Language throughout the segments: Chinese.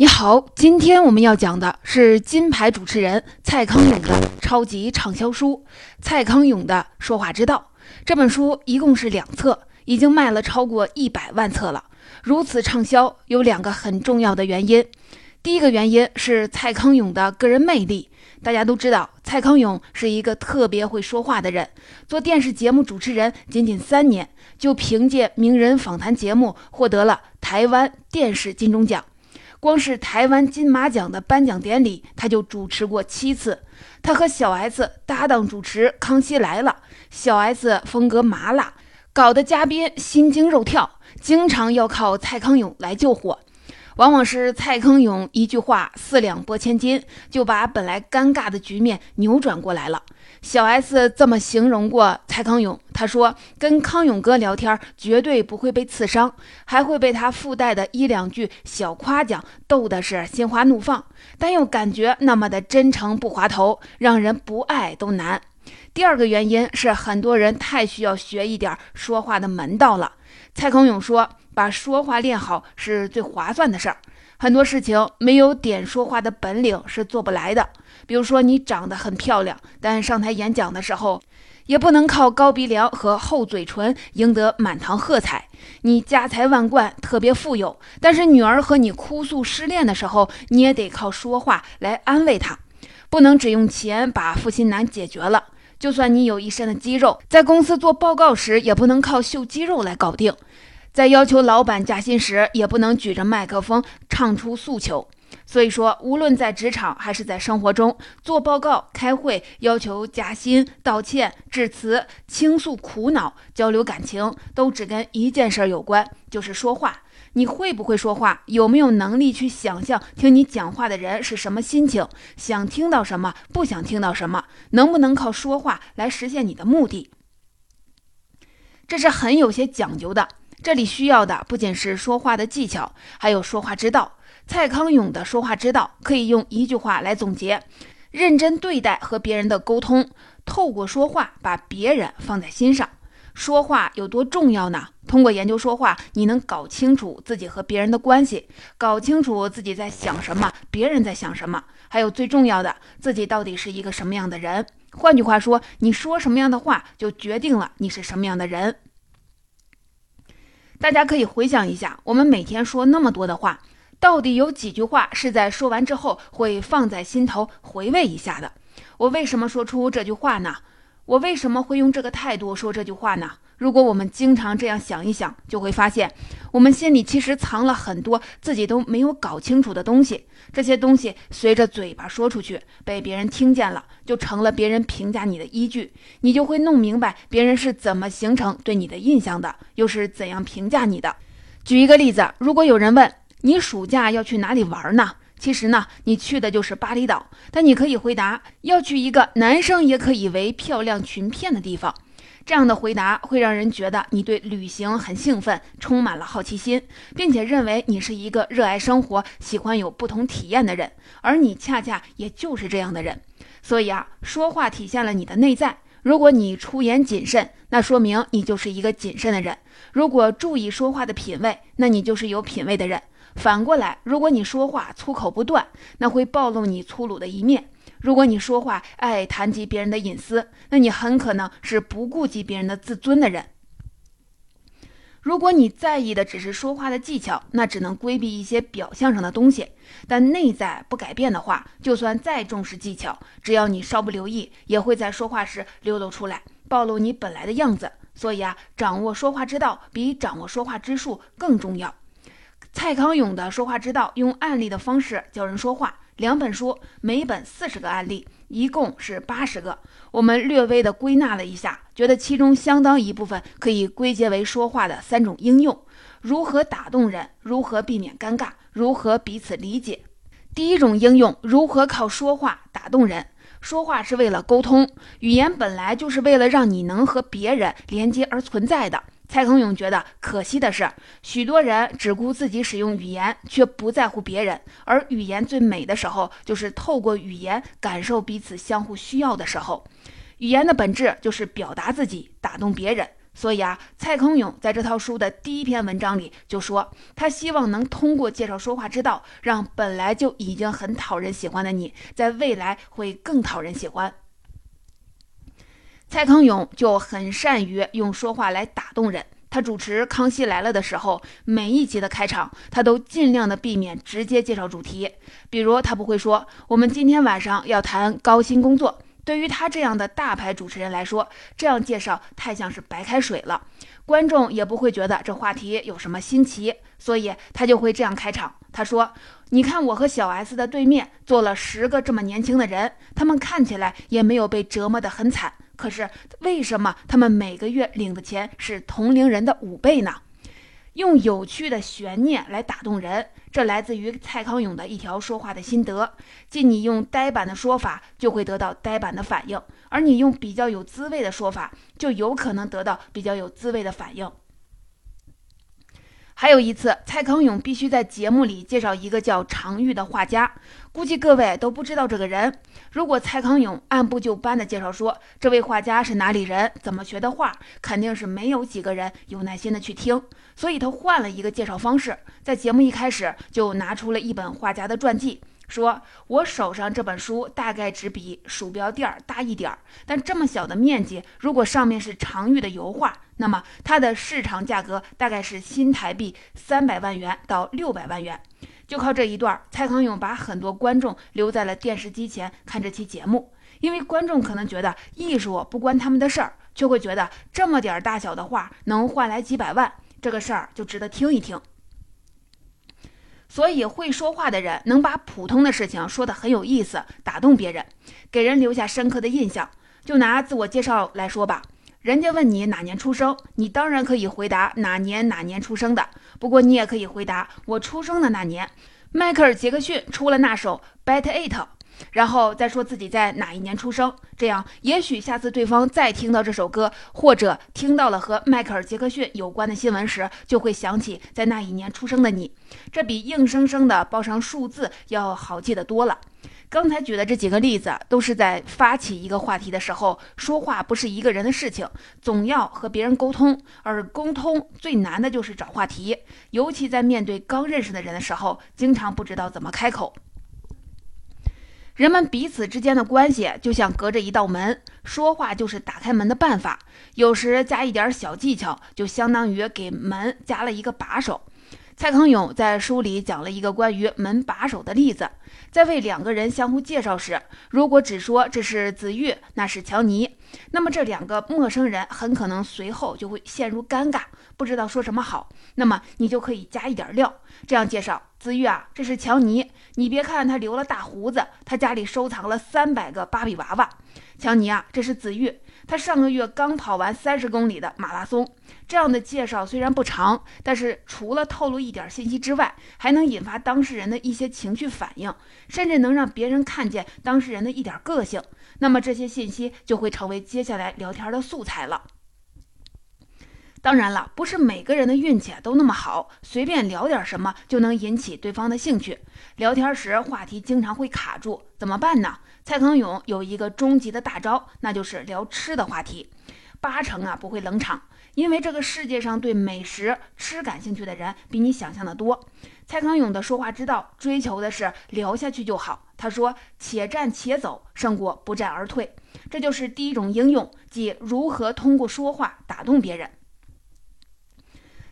你好，今天我们要讲的是金牌主持人蔡康永的超级畅销书《蔡康永的说话之道》。这本书一共是两册，已经卖了超过一百万册了。如此畅销，有两个很重要的原因。第一个原因是蔡康永的个人魅力。大家都知道，蔡康永是一个特别会说话的人。做电视节目主持人仅仅三年，就凭借名人访谈节目获得了台湾电视金钟奖。光是台湾金马奖的颁奖典礼，他就主持过七次。他和小 S 搭档主持《康熙来了》，小 S 风格麻辣，搞得嘉宾心惊肉跳，经常要靠蔡康永来救火。往往是蔡康永一句话四两拨千斤，就把本来尴尬的局面扭转过来了。小 S 这么形容过蔡康永，他说：“跟康永哥聊天，绝对不会被刺伤，还会被他附带的一两句小夸奖逗的是心花怒放，但又感觉那么的真诚不滑头，让人不爱都难。”第二个原因是，很多人太需要学一点说话的门道了。蔡康永说。把说话练好是最划算的事儿，很多事情没有点说话的本领是做不来的。比如说，你长得很漂亮，但上台演讲的时候，也不能靠高鼻梁和厚嘴唇赢得满堂喝彩。你家财万贯，特别富有，但是女儿和你哭诉失恋的时候，你也得靠说话来安慰她，不能只用钱把负心男解决了。就算你有一身的肌肉，在公司做报告时，也不能靠秀肌肉来搞定。在要求老板加薪时，也不能举着麦克风唱出诉求。所以说，无论在职场还是在生活中，做报告、开会、要求加薪、道歉、致辞、倾诉苦恼、交流感情，都只跟一件事儿有关，就是说话。你会不会说话？有没有能力去想象听你讲话的人是什么心情？想听到什么？不想听到什么？能不能靠说话来实现你的目的？这是很有些讲究的。这里需要的不仅是说话的技巧，还有说话之道。蔡康永的说话之道可以用一句话来总结：认真对待和别人的沟通，透过说话把别人放在心上。说话有多重要呢？通过研究说话，你能搞清楚自己和别人的关系，搞清楚自己在想什么，别人在想什么，还有最重要的，自己到底是一个什么样的人。换句话说，你说什么样的话，就决定了你是什么样的人。大家可以回想一下，我们每天说那么多的话，到底有几句话是在说完之后会放在心头回味一下的？我为什么说出这句话呢？我为什么会用这个态度说这句话呢？如果我们经常这样想一想，就会发现，我们心里其实藏了很多自己都没有搞清楚的东西。这些东西随着嘴巴说出去，被别人听见了，就成了别人评价你的依据。你就会弄明白别人是怎么形成对你的印象的，又是怎样评价你的。举一个例子，如果有人问你暑假要去哪里玩呢？其实呢，你去的就是巴厘岛，但你可以回答要去一个男生也可以为漂亮裙片的地方。这样的回答会让人觉得你对旅行很兴奋，充满了好奇心，并且认为你是一个热爱生活、喜欢有不同体验的人，而你恰恰也就是这样的人。所以啊，说话体现了你的内在。如果你出言谨慎，那说明你就是一个谨慎的人；如果注意说话的品味，那你就是有品味的人。反过来，如果你说话粗口不断，那会暴露你粗鲁的一面。如果你说话爱谈及别人的隐私，那你很可能是不顾及别人的自尊的人。如果你在意的只是说话的技巧，那只能规避一些表象上的东西。但内在不改变的话，就算再重视技巧，只要你稍不留意，也会在说话时流露出来，暴露你本来的样子。所以啊，掌握说话之道比掌握说话之术更重要。蔡康永的说话之道，用案例的方式教人说话。两本书，每本四十个案例，一共是八十个。我们略微的归纳了一下，觉得其中相当一部分可以归结为说话的三种应用：如何打动人，如何避免尴尬，如何彼此理解。第一种应用，如何靠说话打动人。说话是为了沟通，语言本来就是为了让你能和别人连接而存在的。蔡康永觉得可惜的是，许多人只顾自己使用语言，却不在乎别人。而语言最美的时候，就是透过语言感受彼此相互需要的时候。语言的本质就是表达自己，打动别人。所以啊，蔡康永在这套书的第一篇文章里就说，他希望能通过介绍说话之道，让本来就已经很讨人喜欢的你，在未来会更讨人喜欢。蔡康永就很善于用说话来打动人。他主持《康熙来了》的时候，每一集的开场，他都尽量的避免直接介绍主题。比如，他不会说“我们今天晚上要谈高薪工作”。对于他这样的大牌主持人来说，这样介绍太像是白开水了，观众也不会觉得这话题有什么新奇，所以他就会这样开场。他说：“你看，我和小 S 的对面坐了十个这么年轻的人，他们看起来也没有被折磨得很惨。”可是为什么他们每个月领的钱是同龄人的五倍呢？用有趣的悬念来打动人，这来自于蔡康永的一条说话的心得：即你用呆板的说法，就会得到呆板的反应；而你用比较有滋味的说法，就有可能得到比较有滋味的反应。还有一次，蔡康永必须在节目里介绍一个叫常玉的画家，估计各位都不知道这个人。如果蔡康永按部就班的介绍说这位画家是哪里人，怎么学的画，肯定是没有几个人有耐心的去听。所以他换了一个介绍方式，在节目一开始就拿出了一本画家的传记。说我手上这本书大概只比鼠标垫儿大一点儿，但这么小的面积，如果上面是常玉的油画，那么它的市场价格大概是新台币三百万元到六百万元。就靠这一段，蔡康永把很多观众留在了电视机前看这期节目，因为观众可能觉得艺术不关他们的事儿，却会觉得这么点大小的画能换来几百万，这个事儿就值得听一听。所以，会说话的人能把普通的事情说得很有意思，打动别人，给人留下深刻的印象。就拿自我介绍来说吧，人家问你哪年出生，你当然可以回答哪年哪年出生的。不过，你也可以回答我出生的那年，迈克尔·杰克逊出了那首《Bet It》。然后再说自己在哪一年出生，这样也许下次对方再听到这首歌，或者听到了和迈克尔·杰克逊有关的新闻时，就会想起在那一年出生的你。这比硬生生的报上数字要好记得多了。刚才举的这几个例子，都是在发起一个话题的时候，说话不是一个人的事情，总要和别人沟通，而沟通最难的就是找话题，尤其在面对刚认识的人的时候，经常不知道怎么开口。人们彼此之间的关系就像隔着一道门，说话就是打开门的办法。有时加一点小技巧，就相当于给门加了一个把手。蔡康永在书里讲了一个关于门把手的例子，在为两个人相互介绍时，如果只说这是子玉，那是乔尼，那么这两个陌生人很可能随后就会陷入尴尬，不知道说什么好。那么你就可以加一点料，这样介绍：子玉啊，这是乔尼，你别看他留了大胡子，他家里收藏了三百个芭比娃娃。强尼啊，这是子玉。他上个月刚跑完三十公里的马拉松，这样的介绍虽然不长，但是除了透露一点信息之外，还能引发当事人的一些情绪反应，甚至能让别人看见当事人的一点个性。那么这些信息就会成为接下来聊天的素材了。当然了，不是每个人的运气都那么好，随便聊点什么就能引起对方的兴趣。聊天时话题经常会卡住，怎么办呢？蔡康永有一个终极的大招，那就是聊吃的话题，八成啊不会冷场，因为这个世界上对美食吃感兴趣的人比你想象的多。蔡康永的说话之道，追求的是聊下去就好。他说：“且战且走，胜过不战而退。”这就是第一种应用，即如何通过说话打动别人。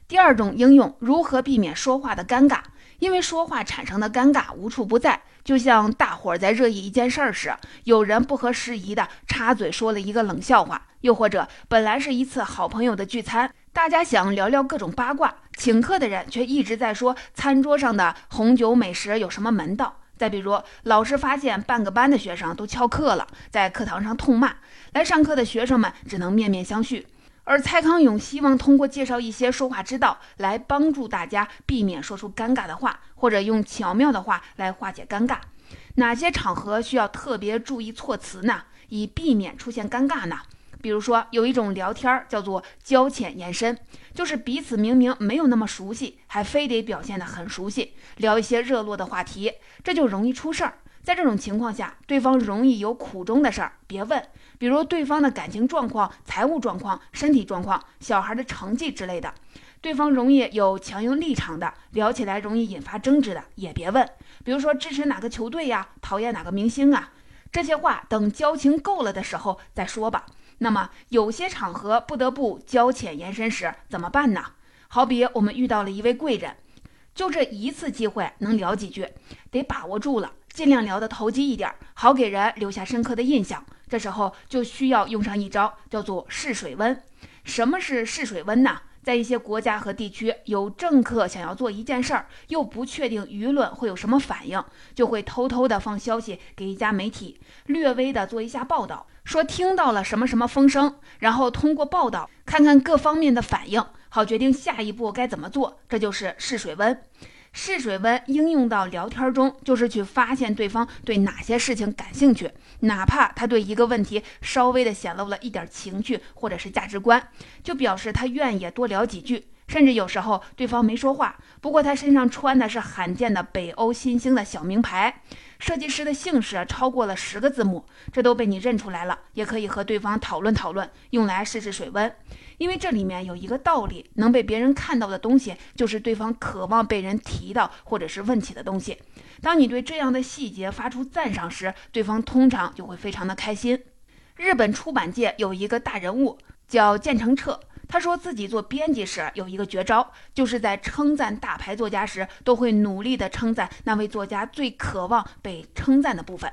第二种应用，如何避免说话的尴尬。因为说话产生的尴尬无处不在，就像大伙儿在热议一件事儿时，有人不合时宜的插嘴说了一个冷笑话；又或者本来是一次好朋友的聚餐，大家想聊聊各种八卦，请客的人却一直在说餐桌上的红酒美食有什么门道。再比如，老师发现半个班的学生都翘课了，在课堂上痛骂，来上课的学生们只能面面相觑。而蔡康永希望通过介绍一些说话之道，来帮助大家避免说出尴尬的话，或者用巧妙的话来化解尴尬。哪些场合需要特别注意措辞呢？以避免出现尴尬呢？比如说，有一种聊天叫做交浅言深，就是彼此明明没有那么熟悉，还非得表现得很熟悉，聊一些热络的话题，这就容易出事儿。在这种情况下，对方容易有苦衷的事儿，别问，比如对方的感情状况、财务状况、身体状况、小孩的成绩之类的。对方容易有强硬立场的，聊起来容易引发争执的，也别问。比如说支持哪个球队呀，讨厌哪个明星啊，这些话等交情够了的时候再说吧。那么有些场合不得不交浅言深时怎么办呢？好比我们遇到了一位贵人，就这一次机会能聊几句，得把握住了，尽量聊得投机一点，好给人留下深刻的印象。这时候就需要用上一招，叫做试水温。什么是试水温呢？在一些国家和地区，有政客想要做一件事儿，又不确定舆论会有什么反应，就会偷偷的放消息给一家媒体，略微的做一下报道，说听到了什么什么风声，然后通过报道看看各方面的反应，好决定下一步该怎么做。这就是试水温。试水温应用到聊天中，就是去发现对方对哪些事情感兴趣，哪怕他对一个问题稍微的显露了一点情绪或者是价值观，就表示他愿意多聊几句。甚至有时候对方没说话，不过他身上穿的是罕见的北欧新兴的小名牌，设计师的姓氏超过了十个字母，这都被你认出来了，也可以和对方讨论讨论，用来试试水温。因为这里面有一个道理，能被别人看到的东西，就是对方渴望被人提到或者是问起的东西。当你对这样的细节发出赞赏时，对方通常就会非常的开心。日本出版界有一个大人物叫建成彻，他说自己做编辑时有一个绝招，就是在称赞大牌作家时，都会努力的称赞那位作家最渴望被称赞的部分。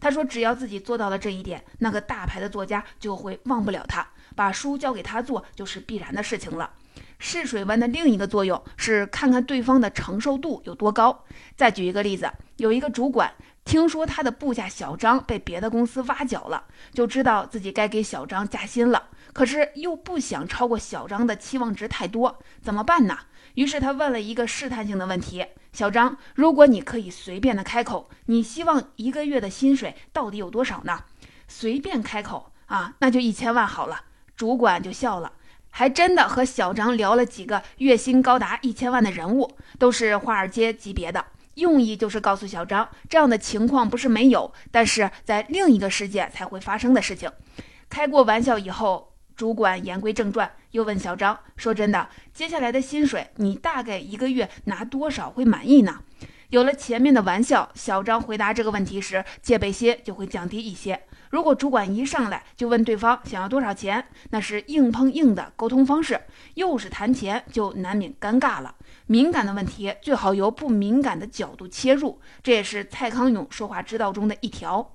他说，只要自己做到了这一点，那个大牌的作家就会忘不了他。把书交给他做就是必然的事情了。试水温的另一个作用是看看对方的承受度有多高。再举一个例子，有一个主管听说他的部下小张被别的公司挖角了，就知道自己该给小张加薪了，可是又不想超过小张的期望值太多，怎么办呢？于是他问了一个试探性的问题：小张，如果你可以随便的开口，你希望一个月的薪水到底有多少呢？随便开口啊，那就一千万好了。主管就笑了，还真的和小张聊了几个月薪高达一千万的人物，都是华尔街级别的，用意就是告诉小张，这样的情况不是没有，但是在另一个世界才会发生的事情。开过玩笑以后，主管言归正传，又问小张：“说真的，接下来的薪水你大概一个月拿多少会满意呢？”有了前面的玩笑，小张回答这个问题时戒备心就会降低一些。如果主管一上来就问对方想要多少钱，那是硬碰硬的沟通方式，又是谈钱，就难免尴尬了。敏感的问题最好由不敏感的角度切入，这也是蔡康永说话之道中的一条。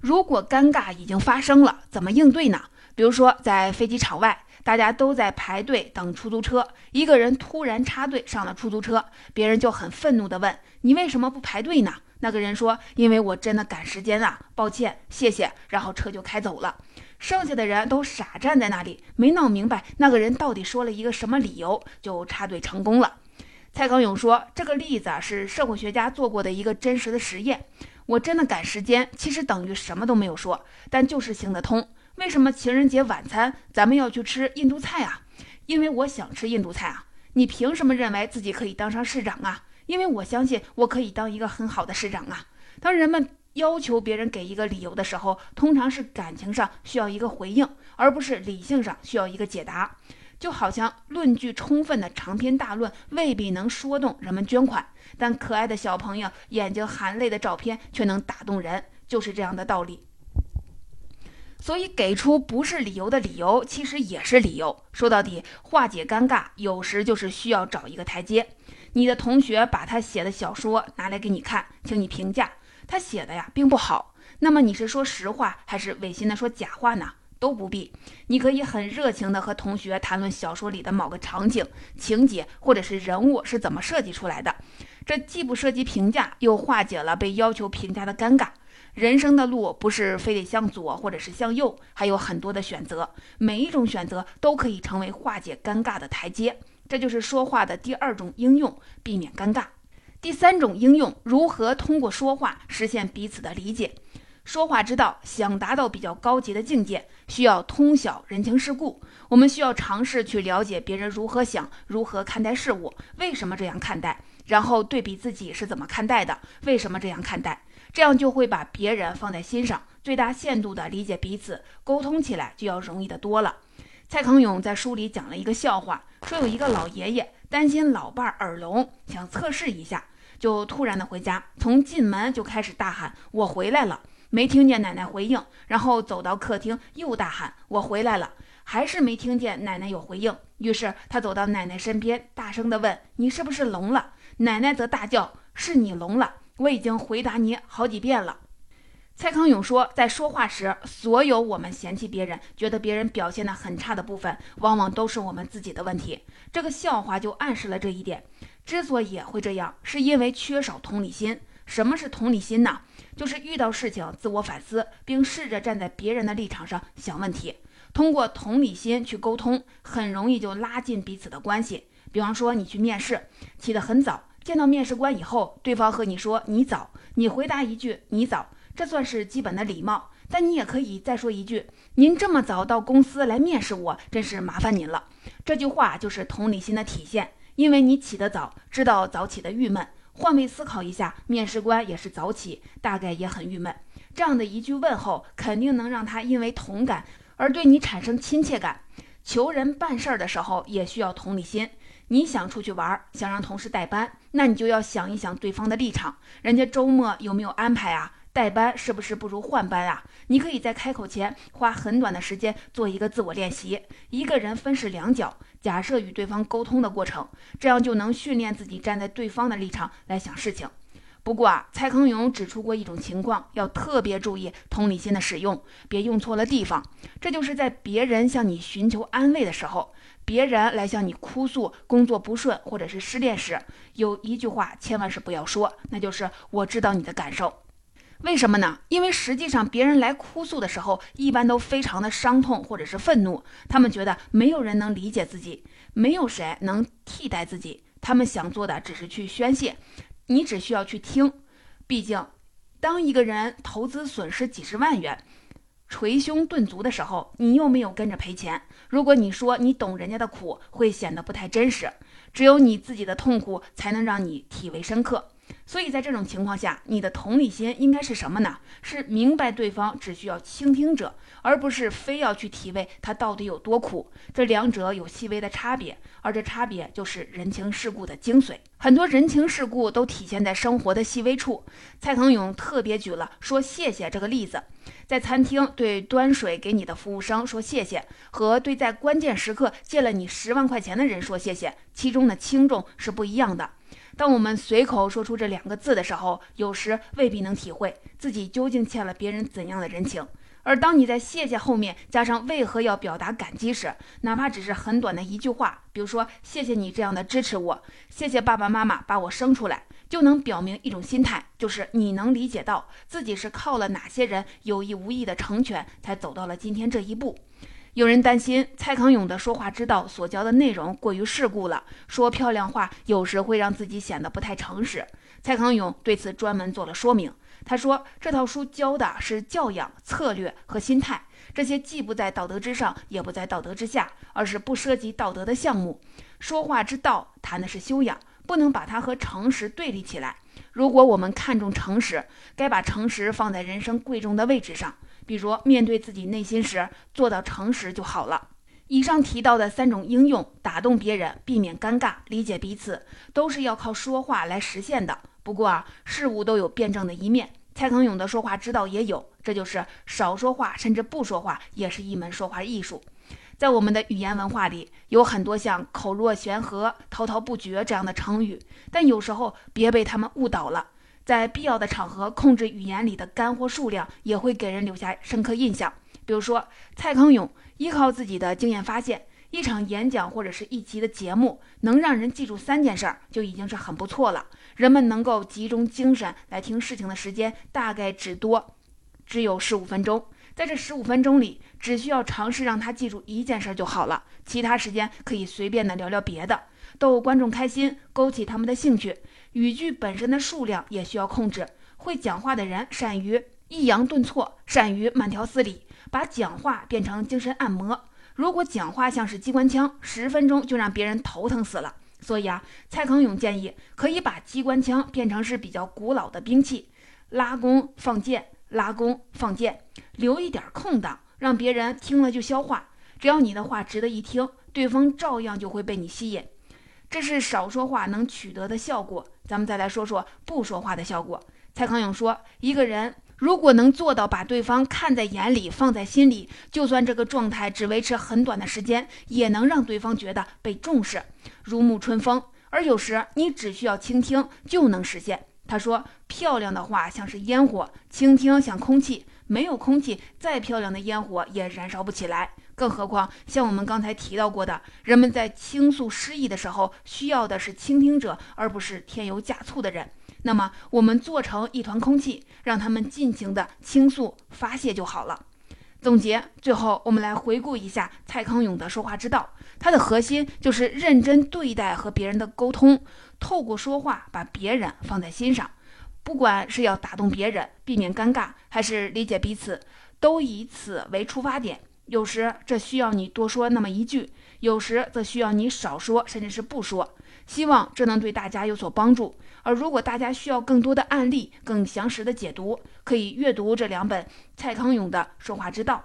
如果尴尬已经发生了，怎么应对呢？比如说在飞机场外，大家都在排队等出租车，一个人突然插队上了出租车，别人就很愤怒地问：“你为什么不排队呢？”那个人说：“因为我真的赶时间啊，抱歉，谢谢。”然后车就开走了。剩下的人都傻站在那里，没闹明白那个人到底说了一个什么理由，就插队成功了。蔡康永说：“这个例子啊，是社会学家做过的一个真实的实验。我真的赶时间，其实等于什么都没有说，但就是行得通。为什么情人节晚餐咱们要去吃印度菜啊？因为我想吃印度菜啊。你凭什么认为自己可以当上市长啊？”因为我相信我可以当一个很好的市长啊！当人们要求别人给一个理由的时候，通常是感情上需要一个回应，而不是理性上需要一个解答。就好像论据充分的长篇大论未必能说动人们捐款，但可爱的小朋友眼睛含泪的照片却能打动人，就是这样的道理。所以，给出不是理由的理由，其实也是理由。说到底，化解尴尬，有时就是需要找一个台阶。你的同学把他写的小说拿来给你看，请你评价他写的呀，并不好。那么你是说实话还是违心的说假话呢？都不必。你可以很热情的和同学谈论小说里的某个场景、情节或者是人物是怎么设计出来的。这既不涉及评价，又化解了被要求评价的尴尬。人生的路不是非得向左或者是向右，还有很多的选择，每一种选择都可以成为化解尴尬的台阶。这就是说话的第二种应用，避免尴尬。第三种应用，如何通过说话实现彼此的理解？说话之道，想达到比较高级的境界，需要通晓人情世故。我们需要尝试去了解别人如何想，如何看待事物，为什么这样看待，然后对比自己是怎么看待的，为什么这样看待，这样就会把别人放在心上，最大限度的理解彼此，沟通起来就要容易得多了。蔡康永在书里讲了一个笑话，说有一个老爷爷担心老伴儿耳聋，想测试一下，就突然的回家，从进门就开始大喊：“我回来了！”没听见奶奶回应，然后走到客厅又大喊：“我回来了！”还是没听见奶奶有回应，于是他走到奶奶身边，大声地问：“你是不是聋了？”奶奶则大叫：“是你聋了！我已经回答你好几遍了。”蔡康永说，在说话时，所有我们嫌弃别人、觉得别人表现得很差的部分，往往都是我们自己的问题。这个笑话就暗示了这一点。之所以会这样，是因为缺少同理心。什么是同理心呢？就是遇到事情自我反思，并试着站在别人的立场上想问题。通过同理心去沟通，很容易就拉近彼此的关系。比方说，你去面试，起得很早，见到面试官以后，对方和你说“你早”，你回答一句“你早”。这算是基本的礼貌，但你也可以再说一句：“您这么早到公司来面试我，真是麻烦您了。”这句话就是同理心的体现，因为你起得早，知道早起的郁闷。换位思考一下，面试官也是早起，大概也很郁闷。这样的一句问候，肯定能让他因为同感而对你产生亲切感。求人办事儿的时候也需要同理心。你想出去玩，想让同事代班，那你就要想一想对方的立场，人家周末有没有安排啊？代班是不是不如换班啊？你可以在开口前花很短的时间做一个自我练习，一个人分饰两角，假设与对方沟通的过程，这样就能训练自己站在对方的立场来想事情。不过啊，蔡康永指出过一种情况，要特别注意同理心的使用，别用错了地方。这就是在别人向你寻求安慰的时候，别人来向你哭诉工作不顺或者是失恋时，有一句话千万是不要说，那就是我知道你的感受。为什么呢？因为实际上别人来哭诉的时候，一般都非常的伤痛或者是愤怒，他们觉得没有人能理解自己，没有谁能替代自己，他们想做的只是去宣泄，你只需要去听。毕竟，当一个人投资损失几十万元，捶胸顿足的时候，你又没有跟着赔钱。如果你说你懂人家的苦，会显得不太真实。只有你自己的痛苦，才能让你体味深刻。所以在这种情况下，你的同理心应该是什么呢？是明白对方只需要倾听者，而不是非要去体味他到底有多苦。这两者有细微的差别，而这差别就是人情世故的精髓。很多人情世故都体现在生活的细微处。蔡康永特别举了说谢谢这个例子，在餐厅对端水给你的服务生说谢谢，和对在关键时刻借了你十万块钱的人说谢谢，其中的轻重是不一样的。当我们随口说出这两个字的时候，有时未必能体会自己究竟欠了别人怎样的人情。而当你在谢谢后面加上为何要表达感激时，哪怕只是很短的一句话，比如说“谢谢你这样的支持我，谢谢爸爸妈妈把我生出来”，就能表明一种心态，就是你能理解到自己是靠了哪些人有意无意的成全，才走到了今天这一步。有人担心蔡康永的说话之道所教的内容过于世故了，说漂亮话有时会让自己显得不太诚实。蔡康永对此专门做了说明。他说，这套书教的是教养、策略和心态，这些既不在道德之上，也不在道德之下，而是不涉及道德的项目。说话之道谈的是修养，不能把它和诚实对立起来。如果我们看重诚实，该把诚实放在人生贵重的位置上。比如面对自己内心时，做到诚实就好了。以上提到的三种应用，打动别人，避免尴尬，理解彼此，都是要靠说话来实现的。不过啊，事物都有辩证的一面，蔡康永的说话之道也有，这就是少说话，甚至不说话，也是一门说话艺术。在我们的语言文化里，有很多像口若悬河、滔滔不绝这样的成语，但有时候别被他们误导了。在必要的场合，控制语言里的干货数量，也会给人留下深刻印象。比如说，蔡康永依靠自己的经验发现，一场演讲或者是一集的节目，能让人记住三件事儿，就已经是很不错了。人们能够集中精神来听事情的时间，大概只多只有十五分钟。在这十五分钟里，只需要尝试让他记住一件事儿就好了，其他时间可以随便的聊聊别的，逗观众开心，勾起他们的兴趣。语句本身的数量也需要控制。会讲话的人善于抑扬顿挫，善于慢条斯理，把讲话变成精神按摩。如果讲话像是机关枪，十分钟就让别人头疼死了。所以啊，蔡康永建议可以把机关枪变成是比较古老的兵器，拉弓放箭，拉弓放箭，留一点空档，让别人听了就消化。只要你的话值得一听，对方照样就会被你吸引。这是少说话能取得的效果。咱们再来说说不说话的效果。蔡康永说，一个人如果能做到把对方看在眼里、放在心里，就算这个状态只维持很短的时间，也能让对方觉得被重视，如沐春风。而有时你只需要倾听就能实现。他说，漂亮的话像是烟火，倾听像空气。没有空气，再漂亮的烟火也燃烧不起来。更何况，像我们刚才提到过的，人们在倾诉失意的时候，需要的是倾听者，而不是添油加醋的人。那么，我们做成一团空气，让他们尽情的倾诉发泄就好了。总结，最后我们来回顾一下蔡康永的说话之道，它的核心就是认真对待和别人的沟通，透过说话把别人放在心上。不管是要打动别人、避免尴尬，还是理解彼此，都以此为出发点。有时这需要你多说那么一句，有时则需要你少说，甚至是不说。希望这能对大家有所帮助。而如果大家需要更多的案例、更详实的解读，可以阅读这两本蔡康永的说话之道。